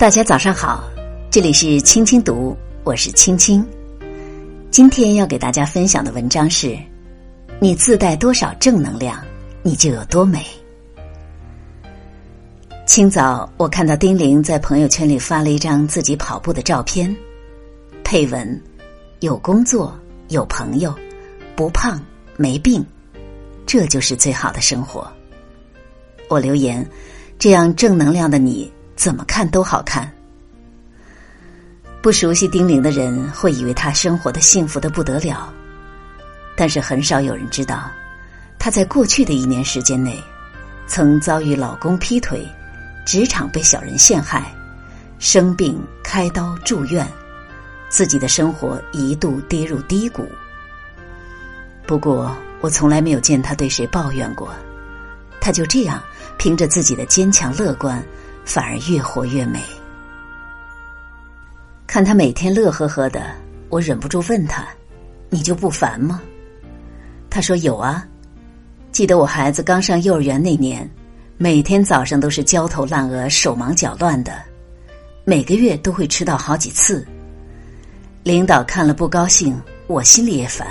大家早上好，这里是青青读，我是青青。今天要给大家分享的文章是：你自带多少正能量，你就有多美。清早，我看到丁玲在朋友圈里发了一张自己跑步的照片，配文：“有工作，有朋友，不胖没病，这就是最好的生活。”我留言：“这样正能量的你。”怎么看都好看。不熟悉丁玲的人会以为她生活的幸福的不得了，但是很少有人知道，她在过去的一年时间内，曾遭遇老公劈腿、职场被小人陷害、生病开刀住院，自己的生活一度跌入低谷。不过，我从来没有见她对谁抱怨过，她就这样凭着自己的坚强乐观。反而越活越美。看他每天乐呵呵的，我忍不住问他：“你就不烦吗？”他说：“有啊，记得我孩子刚上幼儿园那年，每天早上都是焦头烂额、手忙脚乱的，每个月都会迟到好几次。领导看了不高兴，我心里也烦。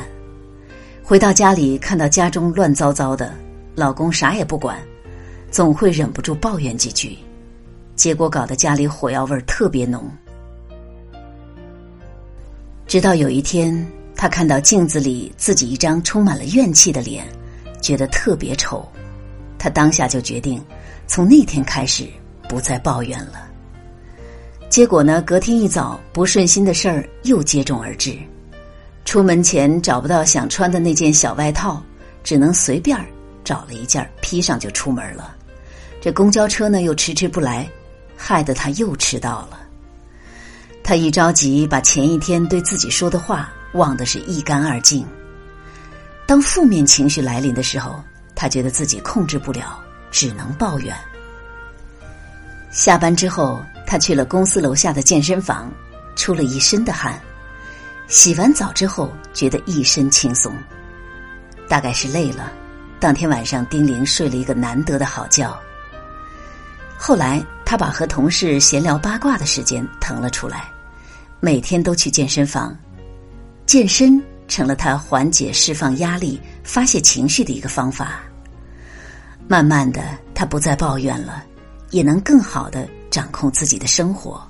回到家里看到家中乱糟糟的，老公啥也不管，总会忍不住抱怨几句。”结果搞得家里火药味特别浓。直到有一天，他看到镜子里自己一张充满了怨气的脸，觉得特别丑。他当下就决定，从那天开始不再抱怨了。结果呢，隔天一早，不顺心的事儿又接踵而至。出门前找不到想穿的那件小外套，只能随便找了一件披上就出门了。这公交车呢又迟迟不来。害得他又迟到了。他一着急，把前一天对自己说的话忘得是一干二净。当负面情绪来临的时候，他觉得自己控制不了，只能抱怨。下班之后，他去了公司楼下的健身房，出了一身的汗。洗完澡之后，觉得一身轻松，大概是累了。当天晚上，丁玲睡了一个难得的好觉。后来。他把和同事闲聊八卦的时间腾了出来，每天都去健身房，健身成了他缓解、释放压力、发泄情绪的一个方法。慢慢的，他不再抱怨了，也能更好的掌控自己的生活。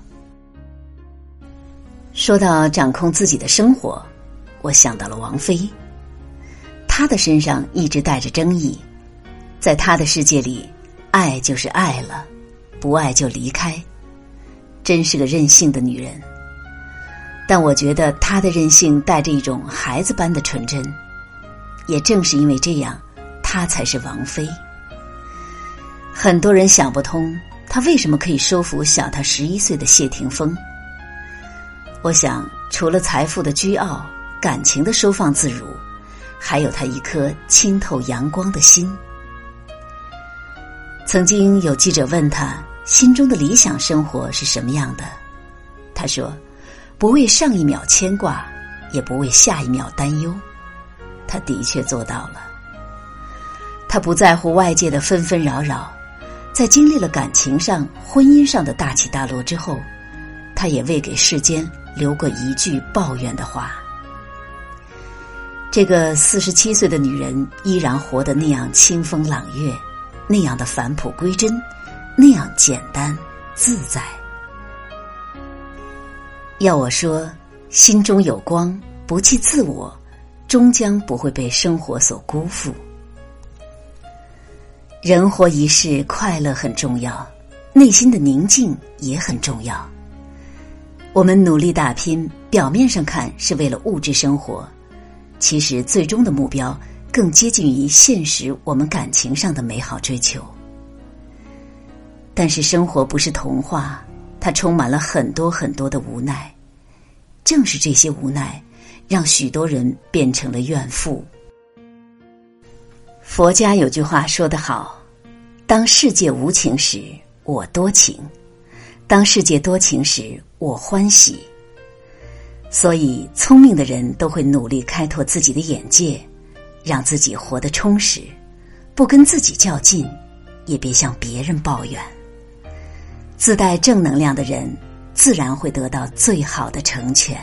说到掌控自己的生活，我想到了王菲，她的身上一直带着争议，在她的世界里，爱就是爱了。不爱就离开，真是个任性的女人。但我觉得她的任性带着一种孩子般的纯真，也正是因为这样，她才是王菲。很多人想不通，她为什么可以收服小她十一岁的谢霆锋。我想，除了财富的倨傲、感情的收放自如，还有她一颗清透阳光的心。曾经有记者问他。心中的理想生活是什么样的？他说：“不为上一秒牵挂，也不为下一秒担忧。”他的确做到了。他不在乎外界的纷纷扰扰，在经历了感情上、婚姻上的大起大落之后，他也未给世间留过一句抱怨的话。这个四十七岁的女人依然活得那样清风朗月，那样的返璞归真。那样简单自在。要我说，心中有光，不弃自我，终将不会被生活所辜负。人活一世，快乐很重要，内心的宁静也很重要。我们努力打拼，表面上看是为了物质生活，其实最终的目标更接近于现实。我们感情上的美好追求。但是生活不是童话，它充满了很多很多的无奈。正是这些无奈，让许多人变成了怨妇。佛家有句话说得好：“当世界无情时，我多情；当世界多情时，我欢喜。”所以，聪明的人都会努力开拓自己的眼界，让自己活得充实，不跟自己较劲，也别向别人抱怨。自带正能量的人，自然会得到最好的成全。